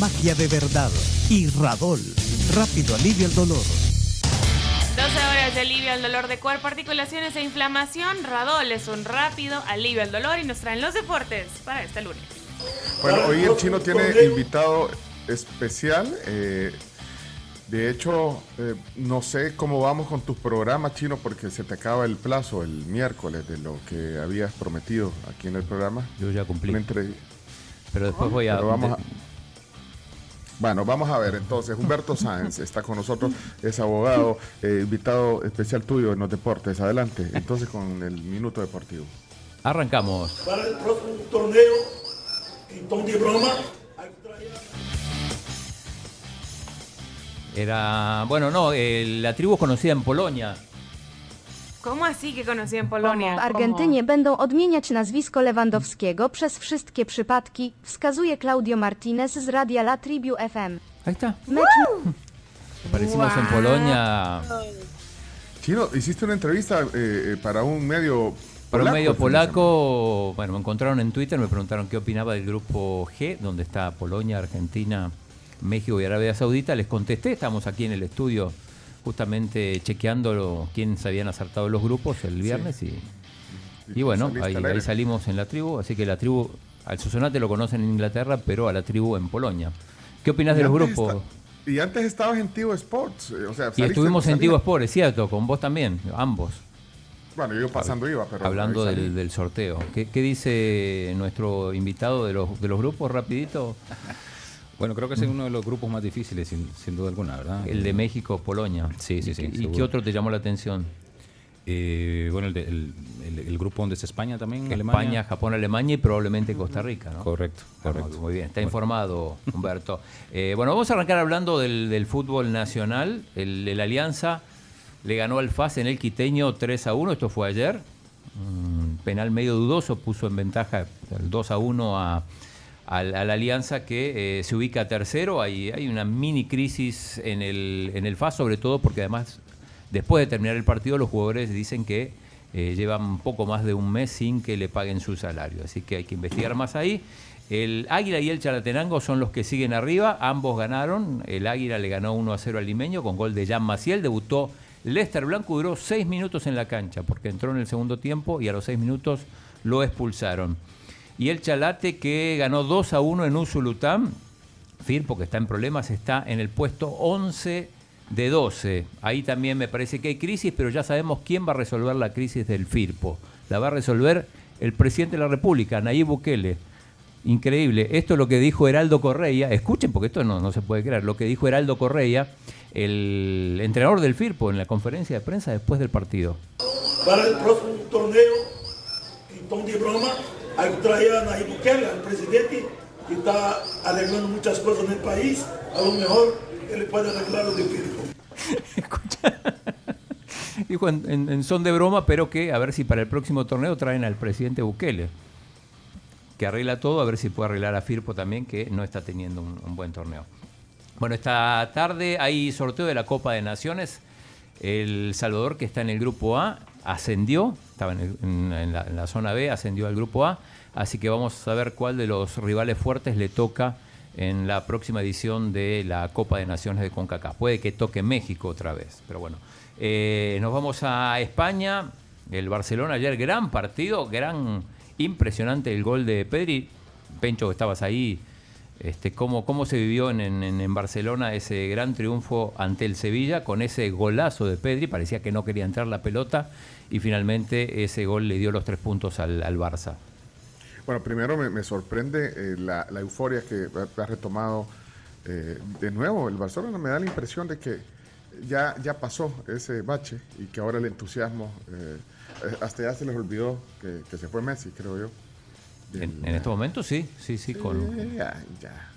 Magia de Verdad y Radol. Rápido alivio el dolor. 12 horas de alivio al dolor de cuerpo, articulaciones e inflamación. Radol es un rápido alivio al dolor y nos traen los deportes para este lunes. Bueno, hoy el chino tiene invitado especial. eh, de hecho, eh, no sé cómo vamos con tus programas, chino, porque se te acaba el plazo el miércoles de lo que habías prometido aquí en el programa. Yo ya cumplí. Pero después voy a. Pero vamos a- Bueno, vamos a ver entonces. Humberto Sáenz está con nosotros, es abogado, eh, invitado especial tuyo en los deportes. Adelante, entonces con el minuto deportivo. Arrancamos. para el próximo torneo en de broma. Era. Bueno, no, eh, la tribu es conocida en Polonia. ¿Cómo así que conocí en Polonia? W Argentynie będą odmieniać nazwisko Lewandowskiego przez wszystkie przypadki, wskazuje Claudio Martinez z radia La Tribu FM. Ahí está. Mecz Aparecimos en Polonia Chino, hiciste una entrevista eh, eh, para un medio para un polaco, medio polaco. Bueno, me encontraron en Twitter, me preguntaron qué opinaba del grupo G, donde está Polonia, Argentina, México y Arabia Saudita. Les contesté, estamos aquí en el estudio justamente chequeando quiénes habían acertado los grupos el viernes y, y bueno, saliste ahí, ahí salimos en la tribu, así que la tribu, al Susonate lo conocen en Inglaterra, pero a la tribu en Polonia. ¿Qué opinas Y de los grupos? y antes estabas en Tivo Sports. eh, O sea, Y saliste- estuvimos en saliste- Tigo Sport, es cierto, con vos también, ambos. Bueno, yo pasando iba, pero. Hablando del sorteo. ¿Qué, qué dice nuestro invitado de los, de los grupos, rapidito? Bueno, creo que es uno de los grupos más difíciles, sin, sin duda alguna, ¿verdad? El de México, Polonia. Sí, sí, sí, ¿Y seguro. qué otro te llamó la atención? Eh, bueno, el, de- el- el- el grupo donde está España también, España, Alemania. Japón, Alemania y probablemente Costa Rica, ¿no? Correcto, Ah, correcto. Muy bien, está informado Humberto. Eh, bueno, vamos a arrancar hablando del, del fútbol nacional. El, Alianza le ganó al FAS en el Quiteño 3 a 1, esto fue ayer. Un penal medio dudoso, puso en ventaja el 2 a 1 a, a la Alianza que eh, se ubica tercero. Hay, hay una mini crisis en el, en el FAS, sobre todo porque además después de terminar el partido los jugadores dicen que eh, llevan poco más de un mes sin que le paguen su salario. Así que hay que investigar más ahí. El Águila y el Chalatenango son los que siguen arriba. Ambos ganaron. El Águila le ganó 1 a 0 al Limeño con gol de Jan Maciel. Debutó Lester Blanco. Duró 6 minutos en la cancha porque entró en el segundo tiempo y a los 6 minutos lo expulsaron. Y el Chalate que ganó 2 a 1 en Usulután. Firpo, que está en problemas, está en el puesto 11 de 12. Ahí también me parece que hay crisis, pero ya sabemos quién va a resolver la crisis del Firpo. La va a resolver el presidente de la República, Nayib Bukele. Increíble. Esto es lo que dijo Heraldo Correia. Escuchen, porque esto no, no se puede creer. Lo que dijo Heraldo Correia, el entrenador del Firpo, en la conferencia de prensa después del partido. Para el próximo torneo en tom de broma, hay que Bukele, al presidente, que está arreglando muchas cosas en el país. A lo mejor él puede arreglar lo de Firpo. Dijo en, son de broma, pero que a ver si para el próximo torneo traen al presidente Bukele. Que arregla todo, a ver si puede arreglar a Firpo también, que no está teniendo un buen torneo. Bueno, esta tarde hay sorteo de la Copa de Naciones. El Salvador, que está en el grupo A, ascendió, estaba en, la, zona B, ascendió al grupo A. Así que vamos a ver cuál de los rivales fuertes le toca en la próxima edición de la Copa de Naciones de CONCACAF. Puede que toque México otra vez, pero bueno. Eh, nos vamos a España. El Barcelona ayer, gran partido, gran, impresionante el gol de Pedri. Pencho, estabas ahí. Este, ¿cómo, ¿Cómo se vivió en, en- en Barcelona ese gran triunfo ante el Sevilla con ese golazo de Pedri? Parecía que no quería entrar la pelota y finalmente ese gol le dio los tres puntos al, al Barça. Bueno, primero me, sorprende eh, la, euforia que ha, retomado eh, de nuevo el Barcelona. Me da la impresión de que ya, ya pasó ese bache y que ahora el entusiasmo, eh, hasta ya se les olvidó que se fue Messi, creo yo. En, en este momento sí, sí, sí, con, Eh, ya, ya.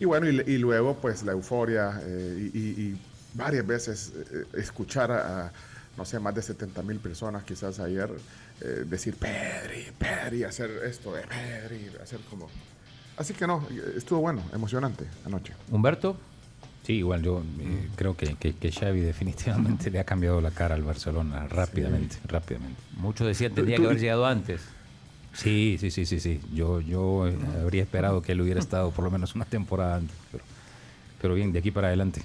Y bueno, y, y luego pues la euforia eh, y, y- varias veces eh, escuchar a, no sé, más de 70 mil personas quizás ayer eh, decir Pedri, Pedri, hacer esto de Pedri, hacer como... Así que no, estuvo bueno, emocionante anoche. Humberto. Sí, igual yo eh, creo que, que, que Xavi definitivamente le ha cambiado la cara al Barcelona rápidamente, rápidamente. Muchos decían tendría que haber llegado antes. Sí, sí, sí, sí, sí. Yo, yo eh, habría esperado que él hubiera estado por lo menos una temporada antes, pero, pero bien, de aquí para adelante.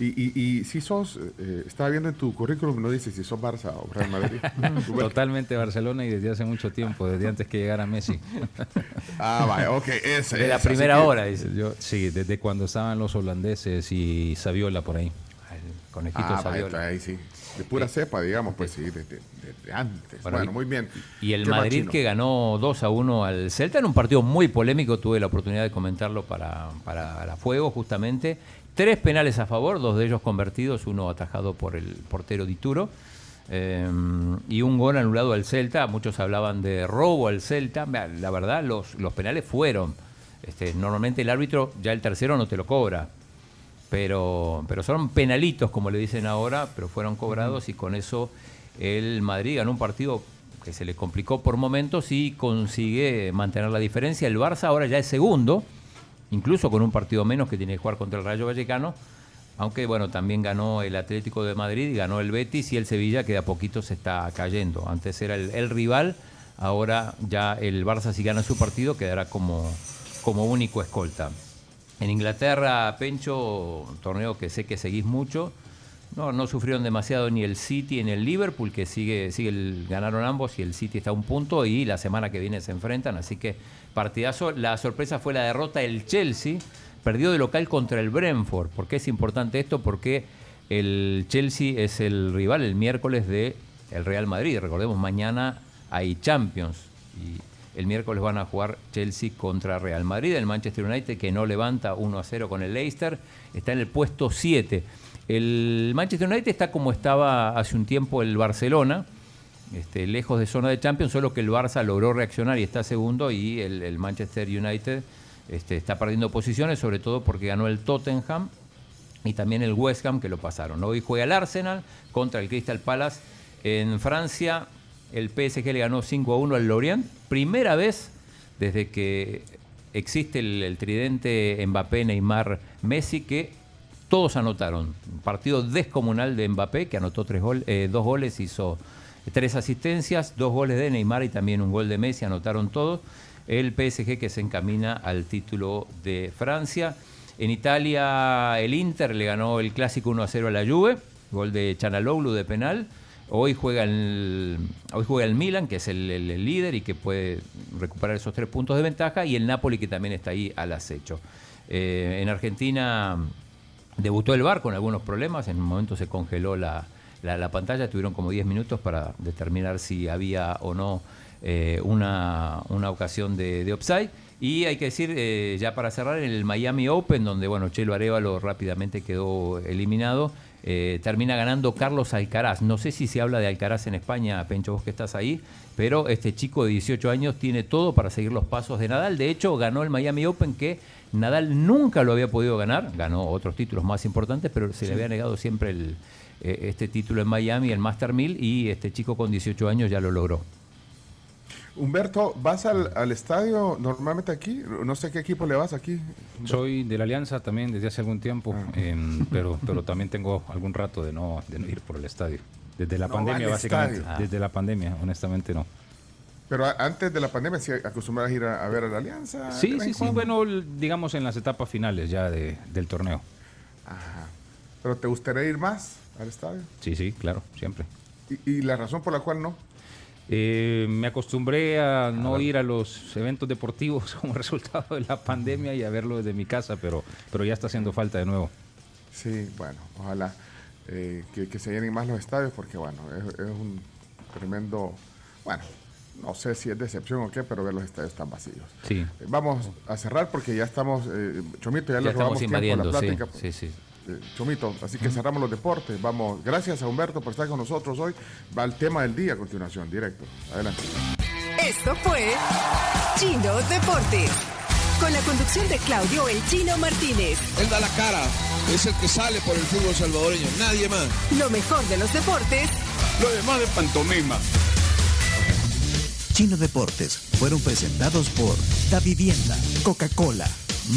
Y, y, y si sos, eh, estaba viendo en tu currículum, no dice si sos Barça o Real Madrid. Totalmente Barcelona y desde hace mucho tiempo, desde antes que llegara Messi. Ah, vaya, ok, ese De la primera que- hora, dice. Yo, sí, desde cuando estaban los holandeses y Saviola por ahí. Conejito Ah, Saviola. ahí sí. De pura cepa, digamos, pues sí, desde de, de antes. Bueno, muy bien. Y el ¿Qué más, Madrid que ganó 2 a 1 al Celta en un partido muy polémico, tuve la oportunidad de comentarlo para, para la Fuego justamente. Tres penales a favor, dos de ellos convertidos, uno atajado por el portero Dituro. eh, y un gol anulado al Celta. Muchos hablaban de robo al Celta. La verdad, los, los penales fueron. Este, normalmente el árbitro ya el tercero no te lo cobra. Pero, pero son penalitos, como le dicen ahora, pero fueron cobrados y con eso el Madrid ganó un partido que se le complicó por momentos y consigue mantener la diferencia. El Barça ahora ya es segundo, incluso con un partido menos que tiene que jugar contra el Rayo Vallecano, aunque bueno, también ganó el Atlético de Madrid y ganó el Betis y el Sevilla que de a poquito se está cayendo. Antes era el, el rival, ahora ya el Barça si gana su partido quedará como, como único escolta. En Inglaterra, Pencho, un torneo que sé que seguís mucho, no, sufrieron demasiado ni el City ni el Liverpool, que sigue, sigue ganaron ambos y el City está a un punto y la semana que viene se enfrentan, así que partidazo. La sorpresa fue la derrota del Chelsea, perdió de local contra el Brentford. ¿Por qué es importante esto? Porque el Chelsea es el rival el miércoles de el Real Madrid. Recordemos, mañana hay Champions el miércoles van a jugar Chelsea contra Real Madrid. El Manchester United, que no levanta 1 a 0 con el Leicester, está en el puesto 7. El Manchester United está como estaba hace un tiempo el Barcelona, este, lejos de zona de Champions, solo que el Barça logró reaccionar y está segundo y el, Manchester United este, está perdiendo posiciones, sobre todo porque ganó el Tottenham y también el West Ham que lo pasaron. Hoy juega el Arsenal contra el Crystal Palace. En Francia, el PSG le ganó 5 a 1 al Lorient. Primera vez desde que existe el, tridente Mbappé, Neymar, Messi, que todos anotaron. Un partido descomunal de Mbappé, que anotó eh, dos goles, hizo tres asistencias, dos goles de Neymar y también un gol de Messi, anotaron todos. El PSG que se encamina al título de Francia. En Italia, el Inter le ganó el clásico 1 a 0 a la Juve, gol de Chanaloglu de penal. Hoy juega el, hoy juega el Milan, que es el, líder y que puede recuperar esos tres puntos de ventaja, y el Napoli, que también está ahí al acecho. Eh, en Argentina debutó el VAR con algunos problemas, en un momento se congeló la, la- la pantalla, tuvieron como 10 minutos para determinar si había o no eh, una, ocasión de, de. Y hay que decir, eh, ya para cerrar, en el Miami Open, donde bueno, Chelo Arevalo rápidamente quedó eliminado, eh, termina ganando Carlos Alcaraz. No sé si se habla de Alcaraz en España, Pencho, vos que estás ahí, pero este chico de 18 años tiene todo para seguir los pasos de Nadal. De hecho, ganó el Miami Open que Nadal nunca lo había podido ganar, ganó otros títulos más importantes, pero se le había negado siempre el, eh, este título en Miami, el Master 1000, y este chico con 18 años ya lo logró. Humberto, ¿vas al, al estadio normalmente aquí? No sé qué equipo le vas aquí. Soy de la Alianza también desde hace algún tiempo, Ah. en- pero, pero también tengo algún rato de no, de no ir por el estadio. Desde la No pandemia, básicamente. Desde la pandemia, honestamente no. Pero antes de la pandemia, ¿sí acostumbrabas a ir a, a ver a la Alianza? Sí, sí, sí. Bueno, digamos en las etapas finales ya de- del torneo. Ajá. ¿Pero te gustaría ir más al estadio? Sí, sí, claro, siempre. ¿Y, y la razón por la cual no? Eh, me acostumbré a no ir a los eventos deportivos como resultado de la pandemia y a verlo desde mi casa, pero, pero ya está haciendo falta de nuevo. Sí, bueno, ojalá eh, que, que se llenen más los estadios porque, bueno, es, es un tremendo, bueno, no sé si es decepción o qué, pero ver los estadios tan vacíos. Sí. Eh, Vamos a cerrar porque ya estamos, eh, Chomito, ya, Ya le estamos robamos tiempo a la sí, plática. sí, sí. Eh, Chomito, así que cerramos los deportes. Vamos, gracias a Humberto por estar con nosotros hoy. Va el tema del día a continuación, directo. Adelante. Esto fue Chino Deportes. con la conducción de Claudio El Chino Martínez. Él da la cara, es el que sale por el fútbol salvadoreño, nadie más. Lo mejor de los deportes. Lo demás de pantomima. Chino Deportes fueron presentados por Da Vivienda, Coca-Cola,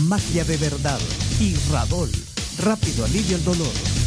Magia de Verdad y Radol. Rápido alivio el dolor.